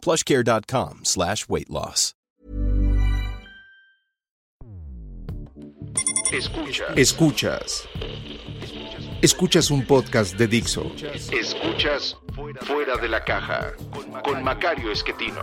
plushcare.com slash weight loss. Escuchas. Escuchas. Escuchas un podcast de Dixo. Escuchas Fuera de la Caja con Macario Esquetino.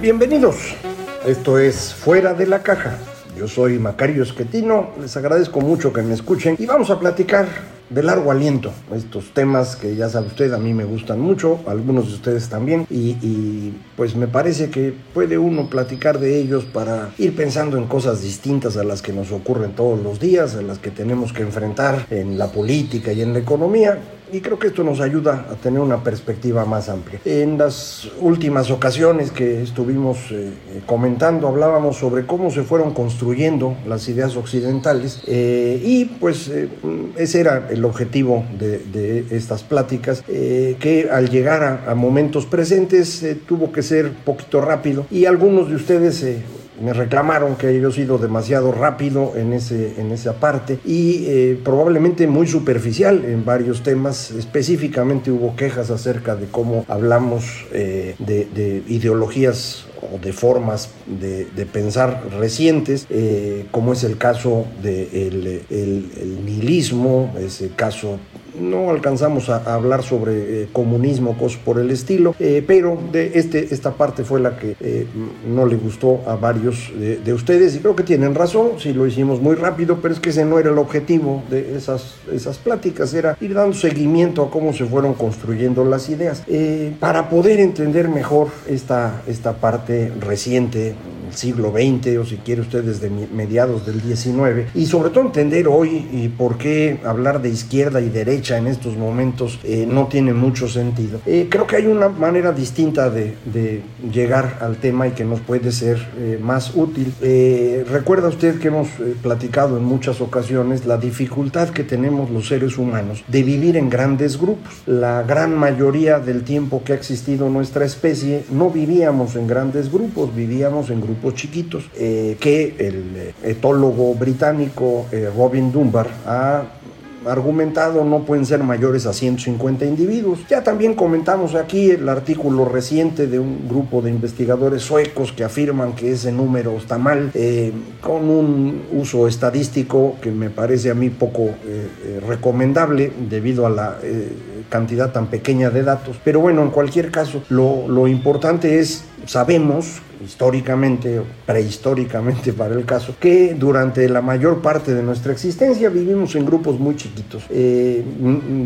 Bienvenidos. Esto es Fuera de la Caja. Yo soy Macario Esquetino. Les agradezco mucho que me escuchen y vamos a platicar de largo aliento. Estos temas que ya sabe usted, a mí me gustan mucho, algunos de ustedes también, y, y, pues me parece que puede uno platicar de ellos para ir pensando en cosas distintas a las que nos ocurren todos los días, a las que tenemos que enfrentar en la política y en la economía. Y creo que esto nos ayuda a tener una perspectiva más amplia. En las últimas ocasiones que estuvimos eh, comentando, hablábamos sobre cómo se fueron construyendo las ideas occidentales eh, y pues eh, ese era el objetivo de, de estas pláticas, eh, que al llegar a, a momentos presentes eh, tuvo que ser poquito rápido y algunos de ustedes eh, me reclamaron que yo he sido demasiado rápido en, ese, en esa parte y eh, probablemente muy superficial en varios temas. Específicamente hubo quejas acerca de cómo hablamos eh, de, de, ideologías o de formas de, pensar recientes, eh, como es el caso del de el, el nihilismo, ese caso no alcanzamos a, hablar sobre eh, comunismo, cosas por el estilo, eh, pero de este, esta parte fue la que eh, no le gustó a varios de, de, ustedes y creo que tienen razón, si lo hicimos muy rápido, pero es que ese no era el objetivo de esas, esas pláticas, era ir dando seguimiento a cómo se fueron construyendo las ideas. Para poder entender mejor esta, esta parte reciente, siglo XX o si quiere usted desde mediados del XIX y sobre todo entender hoy y por qué hablar de izquierda y derecha en estos momentos eh, no tiene mucho sentido. Eh, creo que hay una manera distinta de, de, llegar al tema y que nos puede ser eh, más útil. Eh, recuerda usted que hemos eh, platicado en muchas ocasiones la dificultad que tenemos los seres humanos de vivir en grandes grupos. La gran mayoría del tiempo que ha existido nuestra especie no vivíamos en grandes grupos, vivíamos en grupos chiquitos, eh, que el etólogo británico eh, Robin Dunbar ha argumentado no pueden ser mayores a 150 individuos. Ya también comentamos aquí el artículo reciente de un grupo de investigadores suecos que afirman que ese número está mal, eh, con un uso estadístico que me parece a mí poco eh, recomendable debido a la eh, cantidad tan pequeña de datos. Pero bueno, en cualquier caso, lo, lo importante es, sabemos históricamente prehistóricamente para el caso, que durante la mayor parte de nuestra existencia vivimos en grupos muy chiquitos, eh,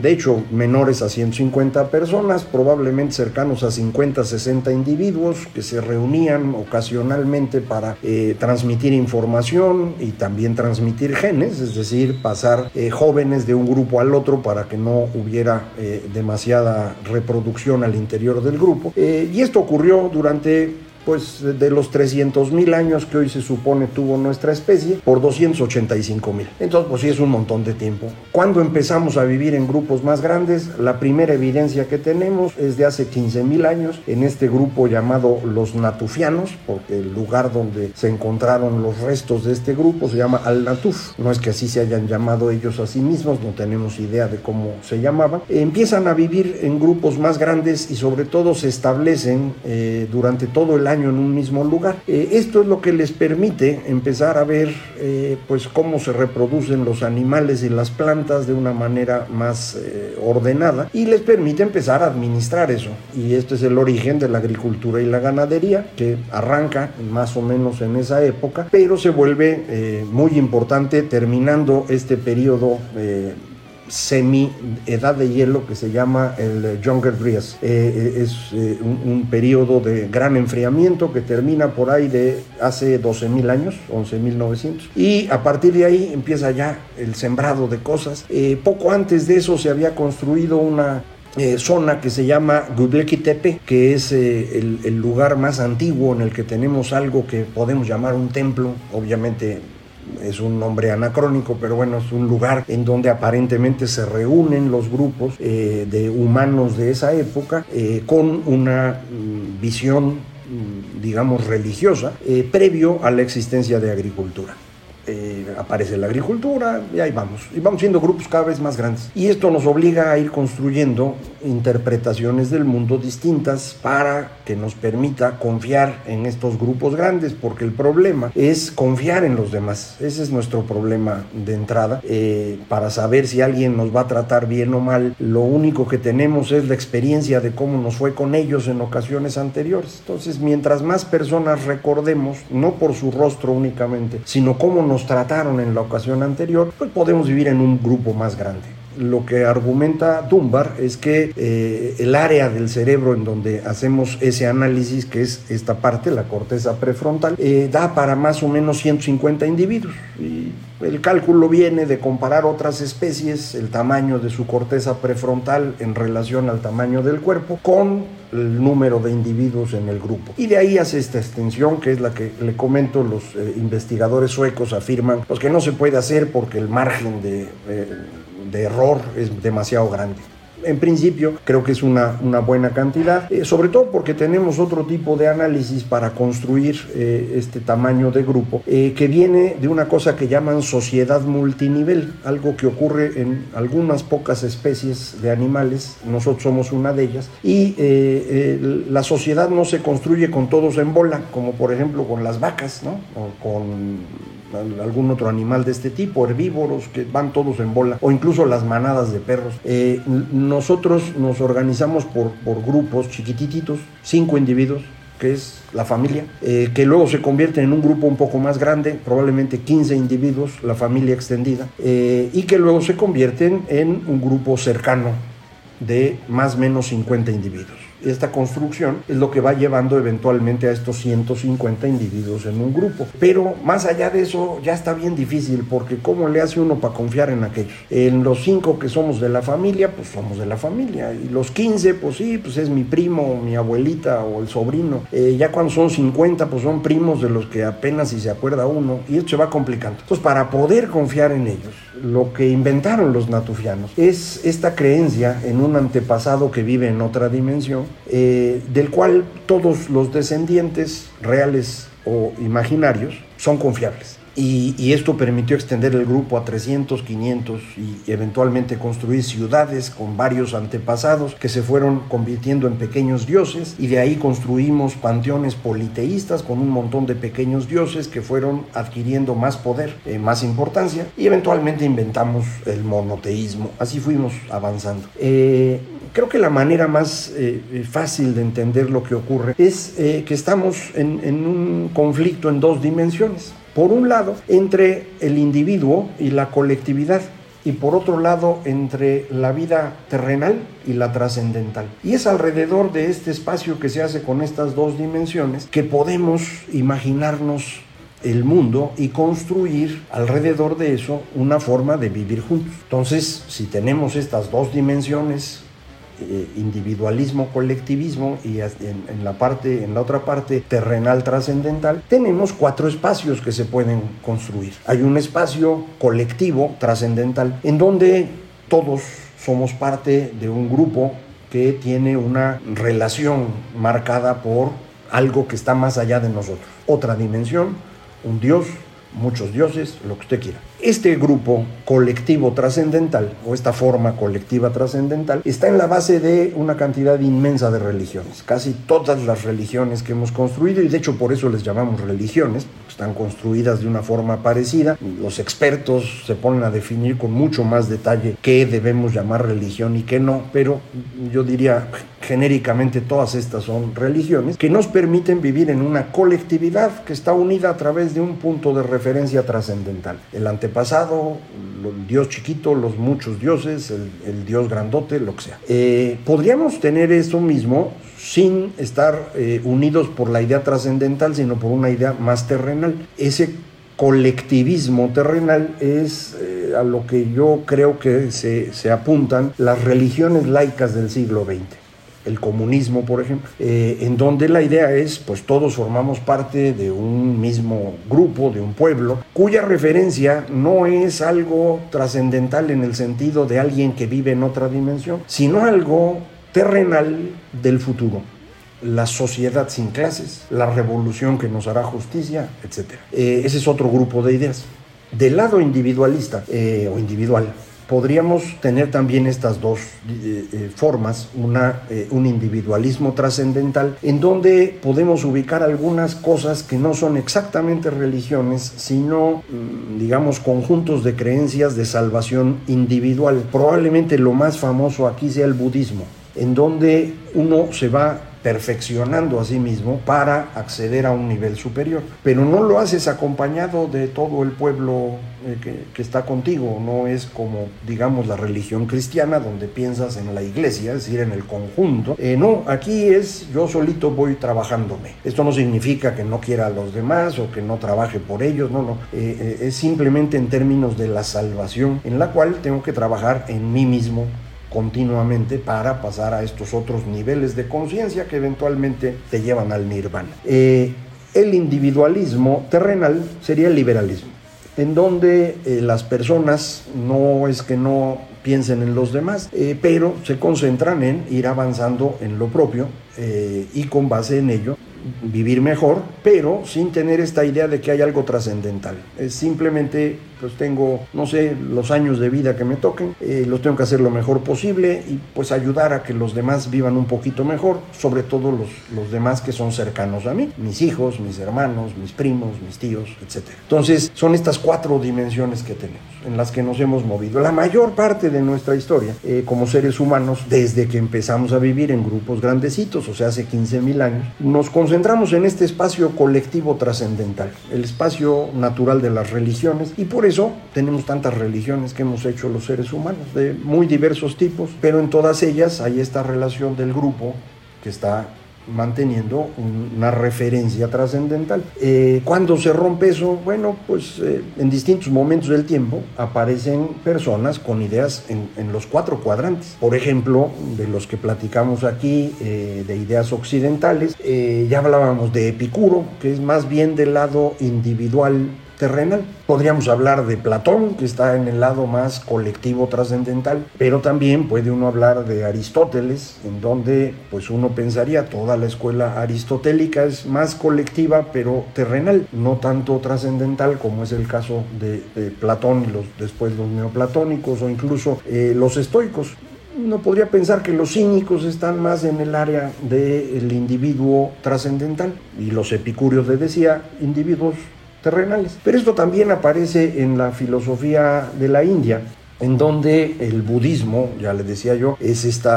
de hecho menores a 150 personas, probablemente cercanos a 50, 60 individuos que se reunían ocasionalmente para eh, transmitir información y también transmitir genes, es decir, pasar eh, jóvenes de un grupo al otro para que no hubiera demasiada reproducción al interior del grupo. Y esto ocurrió durante été pues de los 300 mil años que hoy se supone tuvo nuestra especie por 285 mil. Entonces, pues sí es un montón de tiempo. Cuando empezamos a vivir en grupos más grandes, la primera evidencia que tenemos es de hace 15 mil años en este grupo llamado los natufianos, porque el lugar donde se encontraron los restos de este grupo se llama Al-Natuf. No es que así se hayan llamado ellos a sí mismos, no tenemos idea de cómo se llamaban. Empiezan a vivir en grupos más grandes y sobre todo se establecen eh, durante todo el año en un mismo lugar. Eh, esto es lo que les permite empezar a ver eh, pues cómo se reproducen los animales y las plantas de una manera más eh, ordenada y les permite empezar a administrar eso. Y este es el origen de la agricultura y la ganadería que arranca más o menos en esa época, pero se vuelve muy importante terminando este periodo semi edad de hielo que se llama el Younger Dryas. Eh, es un, un, periodo de gran enfriamiento que termina por ahí de hace 12.000 años, 11.900. Y a partir de ahí empieza ya el sembrado de cosas. poco antes de eso se había construido una eh, zona que se llama Gubleki Tepe, que es eh, el, lugar más antiguo en el que tenemos algo que podemos llamar un templo, obviamente es un nombre anacrónico, pero bueno, es un lugar en donde aparentemente se reúnen los grupos eh, de humanos de esa época con una mm, visión, mm, digamos, religiosa, previo a la existencia de agricultura. Aparece la agricultura y ahí vamos. Y vamos siendo grupos cada vez más grandes. Y esto nos obliga a ir construyendo interpretaciones del mundo distintas para que nos permita confiar en estos grupos grandes, porque el problema es confiar en los demás. Ese es nuestro problema de entrada. Eh, para saber si alguien nos va a tratar bien o mal, lo único que tenemos es la experiencia de cómo nos fue con ellos en ocasiones anteriores. Entonces, mientras más personas recordemos, no por su rostro únicamente, sino cómo nos trataron en la ocasión anterior, pues podemos vivir en un grupo más grande lo que argumenta Dunbar es que eh, el área del cerebro en donde hacemos ese análisis, que es esta parte, la corteza prefrontal, eh, da para más o menos 150 individuos. Y el cálculo viene de comparar otras especies, el tamaño de su corteza prefrontal en relación al tamaño del cuerpo, con el número de individuos en el grupo. Y de ahí hace esta extensión, que es la que le comento, los eh, investigadores suecos afirman pues, que no se puede hacer porque el margen de de error es demasiado grande. En principio creo que es una, una buena cantidad, eh, sobre todo porque tenemos otro tipo de análisis para construir eh, este tamaño de grupo, eh, que viene de una cosa que llaman sociedad multinivel, algo que ocurre en algunas pocas especies de animales, nosotros somos una de ellas, y la sociedad no se construye con todos en bola, como por ejemplo con las vacas, ¿no? o con algún otro animal de este tipo, herbívoros que van todos en bola, o incluso las manadas de perros. Eh, nosotros nos organizamos por, por grupos chiquititos, cinco individuos, que es la familia, eh, que luego se convierte en un grupo un poco más grande, probablemente 15 individuos, la familia extendida, eh, y que luego se convierten en un grupo cercano de más o menos 50 individuos esta construcción es lo que va llevando eventualmente a estos 150 individuos en un grupo. Pero más allá de eso ya está bien difícil porque ¿cómo le hace uno para confiar en aquellos? En los cinco que somos de la familia, pues somos de la familia. Y los 15, pues sí, pues es mi primo, mi abuelita o el sobrino. Eh, ya cuando son 50, pues son primos de los que apenas si se acuerda uno y esto se va complicando. Entonces, para poder confiar en ellos, lo que inventaron los natufianos es esta creencia en un antepasado que vive en otra dimensión eh, del cual todos los descendientes, reales o imaginarios, son confiables. Y, esto permitió extender el grupo a 300, 500 y eventualmente construir ciudades con varios antepasados que se fueron convirtiendo en pequeños dioses y de ahí construimos panteones politeístas con un montón de pequeños dioses que fueron adquiriendo más poder, eh, más importancia y eventualmente inventamos el monoteísmo. Así fuimos avanzando. Eh, creo que la manera más eh, fácil de entender lo que ocurre es que estamos en un conflicto en dos dimensiones por un lado, entre el individuo y la colectividad, y por otro lado, entre la vida terrenal y la trascendental. Y es alrededor de este espacio que se hace con estas dos dimensiones que podemos imaginarnos el mundo y construir alrededor de eso una forma de vivir juntos. Entonces, si tenemos estas dos dimensiones eh, individualismo, colectivismo y en, la parte, en la otra parte terrenal trascendental, tenemos cuatro espacios que se pueden construir. Hay un espacio colectivo trascendental en donde todos somos parte de un grupo que tiene una relación marcada por algo que está más allá de nosotros. Otra dimensión, un Dios, muchos dioses, lo que usted quiera. Este grupo colectivo trascendental, o esta forma colectiva trascendental, está en la base de una cantidad inmensa de religiones. Casi todas las religiones que hemos construido, y de hecho por eso les llamamos religiones, están construidas de una forma parecida. Los expertos se ponen a definir con mucho más detalle qué debemos llamar religión y qué no, pero yo diría genéricamente todas estas son religiones, que nos permiten vivir en una colectividad que está unida a través de un punto de referencia trascendental. El antepasado, el dios chiquito, los muchos dioses, el, dios grandote, lo que sea. Eh, podríamos tener eso mismo sin estar eh, unidos por la idea trascendental, sino por una idea más terrenal. Ese colectivismo terrenal es eh, a lo que yo creo que se, se, apuntan las religiones laicas del siglo XX. El comunismo, por ejemplo, eh, en donde la idea es, pues todos formamos parte de un mismo grupo, de un pueblo, cuya referencia no es algo trascendental en el sentido de alguien que vive en otra dimensión, sino algo terrenal del futuro la sociedad sin clases, la revolución que nos hará justicia, etc. Eh, ese es otro grupo de ideas. Del lado individualista eh, o individual, podríamos tener también estas dos eh, formas, una, un individualismo trascendental, en donde podemos ubicar algunas cosas que no son exactamente religiones, sino, mm, digamos, conjuntos de creencias de salvación individual. Probablemente lo más famoso aquí sea el budismo, en donde uno se va perfeccionando a sí mismo para acceder a un nivel superior. Pero no lo haces acompañado de todo el pueblo eh, que, está contigo, no es como, digamos, la religión cristiana donde piensas en la iglesia, es decir, en el conjunto. Eh, no, aquí es yo solito voy trabajándome. Esto no significa que no quiera a los demás o que no trabaje por ellos, no, no. Eh, es simplemente en términos de la salvación en la cual tengo que trabajar en mí mismo continuamente para pasar a estos otros niveles de conciencia que eventualmente te llevan al nirvana. Eh, el individualismo terrenal sería el liberalismo, en donde eh, las personas no es que no piensen en los demás, eh, pero se concentran en ir avanzando en lo propio y con base en ello vivir mejor, pero sin tener esta idea de que hay algo trascendental. Es simplemente, pues tengo, no sé, los años de vida que me toquen, eh, los tengo que hacer lo mejor posible y pues ayudar a que los demás vivan un poquito mejor, sobre todo los, los demás que son cercanos a mí, mis hijos, mis hermanos, mis primos, mis tíos, etc. Entonces, son estas cuatro dimensiones que tenemos, en las que nos hemos movido. La mayor parte de nuestra historia, eh, como seres humanos, desde que empezamos a vivir en grupos grandecitos, o sea, hace 15 mil años, nos concentramos en este espacio colectivo trascendental, el espacio natural de las religiones, y por eso tenemos tantas religiones que hemos hecho los seres humanos, de muy diversos tipos, pero en todas ellas hay esta relación del grupo que está manteniendo una referencia trascendental. Eh, cuando se rompe eso, bueno, pues eh, en distintos momentos del tiempo aparecen personas con ideas en, los cuatro cuadrantes. Por ejemplo, de los que platicamos aquí, eh, de ideas occidentales, ya hablábamos de Epicuro, que es más bien del lado individual terrenal. Podríamos hablar de Platón, que está en el lado más colectivo trascendental, pero también puede uno hablar de Aristóteles, en donde pues uno pensaría toda la escuela aristotélica es más colectiva, pero terrenal, no tanto trascendental como es el caso de, Platón y los, después los neoplatónicos o incluso eh, los estoicos uno podría pensar que los cínicos están más en el área del individuo trascendental y los epicúreos le decía individuos terrenales. Pero esto también aparece en la filosofía de la India, en donde el budismo, ya le decía yo, es este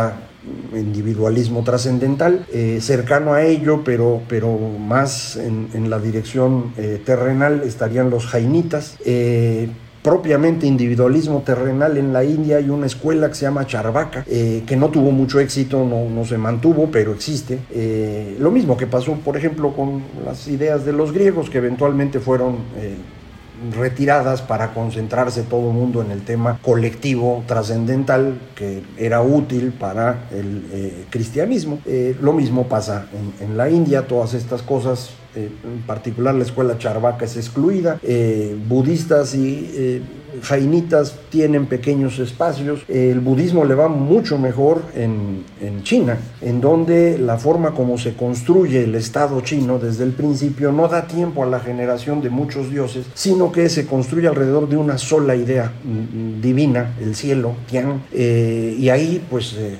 individualismo trascendental, eh, cercano a ello, pero, pero más en, la dirección eh, terrenal estarían los jainitas. Eh, propiamente individualismo terrenal en la India hay una escuela que se llama Charvaka, eh, que no tuvo mucho éxito, no, no se mantuvo, pero existe. Eh, lo mismo que pasó, por ejemplo, con las ideas de los griegos, que eventualmente fueron... Eh, retiradas para concentrarse todo el mundo en el tema colectivo trascendental que era útil para el cristianismo. lo mismo pasa en, la India, todas estas cosas eh, en particular la escuela Charvaca es excluida, eh, budistas y eh, jainitas tienen pequeños espacios. El budismo le va mucho mejor en, en, China, en donde la forma como se construye el Estado chino desde el principio no da tiempo a la generación de muchos dioses, sino que se construye alrededor de una sola idea mm, divina, el cielo, Tian, eh, y ahí pues eh,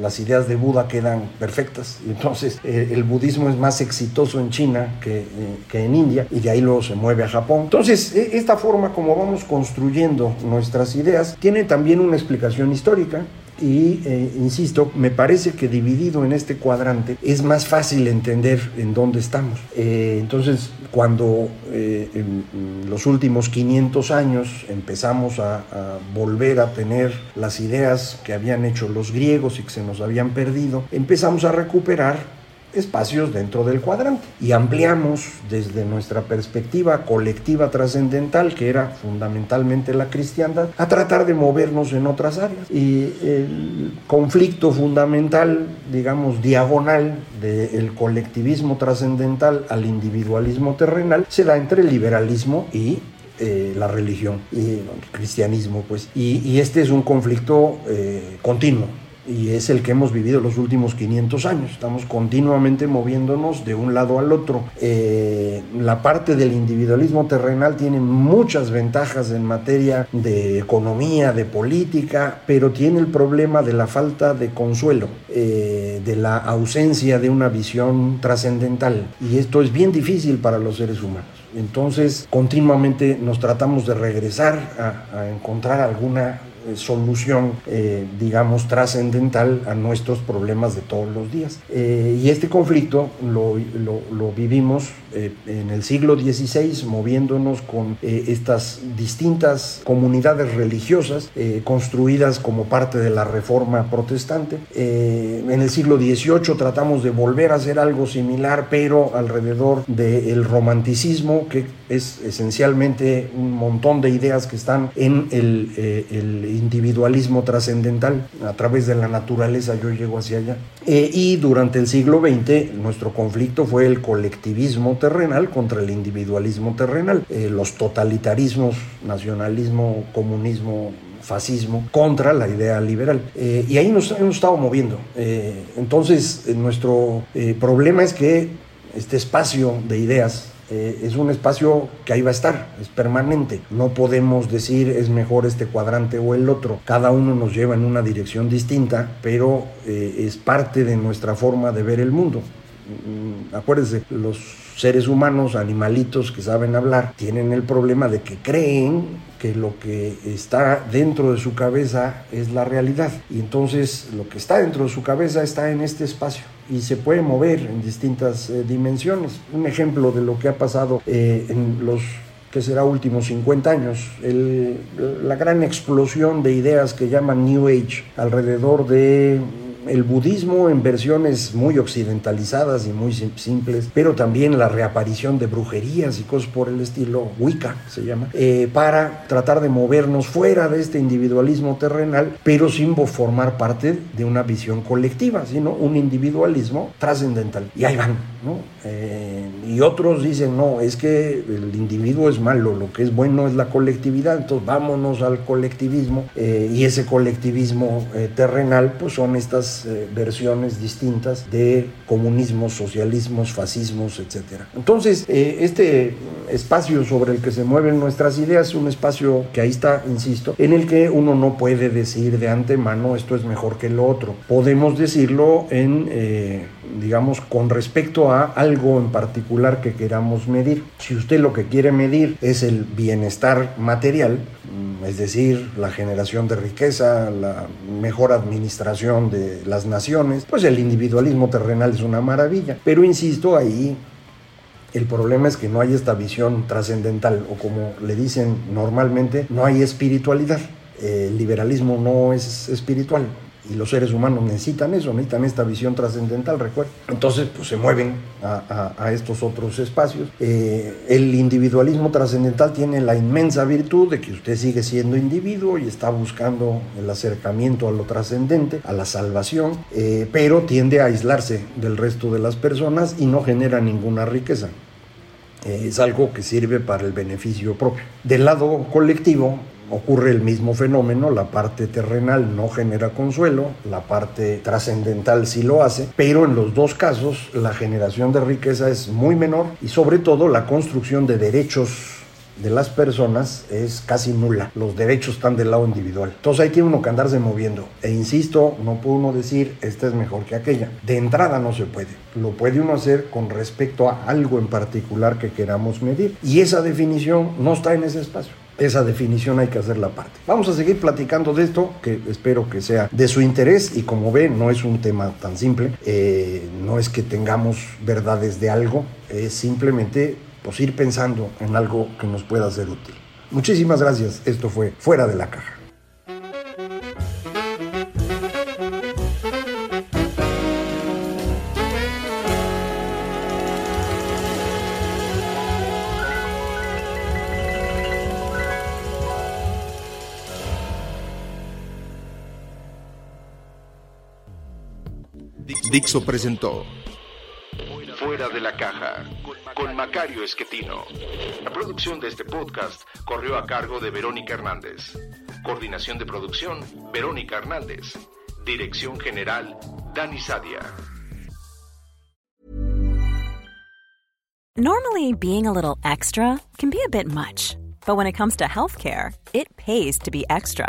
las ideas de Buda quedan perfectas. Entonces eh, el budismo es más exitoso en China que, que en India y de ahí luego se mueve a Japón. Entonces, e, esta forma como vamos construyendo nuestras ideas, tiene también una explicación histórica y, eh, insisto, me parece que dividido en este cuadrante es más fácil entender en dónde estamos. Eh, entonces, cuando eh, en los últimos 500 años empezamos a, volver a tener las ideas que habían hecho los griegos y que se nos habían perdido, empezamos a recuperar espacios dentro del cuadrante y ampliamos desde nuestra perspectiva colectiva trascendental, que era fundamentalmente la cristiandad, a tratar de movernos en otras áreas. Y el conflicto fundamental, digamos, diagonal del colectivismo trascendental al individualismo terrenal se da entre el liberalismo y eh, la religión y el cristianismo, pues. Y, y, este es un conflicto eh, continuo y es el que hemos vivido los últimos 500 años. Estamos continuamente moviéndonos de un lado al otro. Eh, la parte del individualismo terrenal tiene muchas ventajas en materia de economía, de política, pero tiene el problema de la falta de consuelo, eh, de la ausencia de una visión trascendental. Y esto es bien difícil para los seres humanos. Entonces, continuamente nos tratamos de regresar a, encontrar alguna solución, eh, digamos, trascendental a nuestros problemas de todos los días. Eh, y este conflicto lo, lo, lo vivimos eh, en el siglo XVI, moviéndonos con eh, estas distintas comunidades religiosas eh, construidas como parte de la reforma protestante. en el siglo XVIII tratamos de volver a hacer algo similar, pero alrededor del romanticismo, que es esencialmente un montón de ideas que están en el, el individualismo trascendental. A través de la naturaleza yo llego hacia allá. y durante el siglo XX nuestro conflicto fue el colectivismo terrenal contra el individualismo terrenal, eh, los totalitarismos, nacionalismo, comunismo, fascismo contra la idea liberal. Eh, y ahí nos hemos estado moviendo. Eh, entonces, nuestro eh, problema es que este espacio de ideas eh, es un espacio que ahí va a estar, es permanente. No podemos decir es mejor este cuadrante o el otro. Cada uno nos lleva en una dirección distinta, pero es parte de nuestra forma de ver el mundo. Mm, acuérdense, los seres humanos, animalitos que saben hablar, tienen el problema de que creen que lo que está dentro de su cabeza es la realidad. Y entonces lo que está dentro de su cabeza está en este espacio y se puede mover en distintas eh, dimensiones. Un ejemplo de lo que ha pasado eh, en los que será últimos 50 años, la gran explosión de ideas que llaman New Age alrededor de el budismo en versiones muy occidentalizadas y muy simples, pero también la reaparición de brujerías y cosas por el estilo, Wicca se llama, eh, para tratar de movernos fuera de este individualismo terrenal, pero sin formar parte de una visión colectiva, sino un individualismo trascendental. Y ahí van, Eh, y otros dicen, no, es que el individuo es malo, lo que es bueno es la colectividad, entonces vámonos al colectivismo, eh, y ese colectivismo eh, terrenal, pues son estas versiones distintas de comunismos, socialismos, fascismos, etc. Entonces, este espacio sobre el que se mueven nuestras ideas es un espacio que ahí está, insisto, en el que uno no puede decir de antemano esto es mejor que lo otro. Podemos decirlo en, digamos, con respecto a algo en particular que queramos medir. Si usted lo que quiere medir es el bienestar material, mm, es decir, la generación de riqueza, la mejor administración de las naciones, pues el individualismo terrenal es una maravilla. Pero insisto, ahí el problema es que no hay esta visión trascendental o como le dicen normalmente, no hay espiritualidad. El liberalismo no es espiritual y los seres humanos necesitan eso, necesitan esta visión trascendental, recuerda. Entonces, pues se mueven a, a, a estos otros espacios. Eh, el individualismo trascendental tiene la inmensa virtud de que usted sigue siendo individuo y está buscando el acercamiento a lo trascendente, a la salvación, eh, pero tiende a aislarse del resto de las personas y no genera ninguna riqueza es algo que sirve para el beneficio propio. Del lado colectivo ocurre el mismo fenómeno, la parte terrenal no genera consuelo, la parte trascendental sí lo hace, pero en los dos casos la generación de riqueza es muy menor y sobre todo la construcción de derechos de las personas es casi nula. Los derechos están del lado individual. Entonces hay que uno que andarse moviendo. E insisto, no puede uno decir esta es mejor que aquella. De entrada no se puede. Lo puede uno hacer con respecto a algo en particular que queramos medir. Y esa definición no está en ese espacio. Esa definición hay que hacerla parte. Vamos a seguir platicando de esto, que espero que sea de su interés y como ve, no es un tema tan simple, eh, no es que tengamos verdades de algo, es simplemente pues, ir pensando en algo que nos pueda ser útil. Muchísimas gracias, esto fue Fuera de la Caja. Dixo presentó Fuera de la caja con Macario Esquetino. La producción de este podcast corrió a cargo de Verónica Hernández. Coordinación de producción, Verónica Hernández. Dirección General, Dani Sadia. Normally, being a little extra can be a bit much, but when it comes to healthcare, it pays to be extra.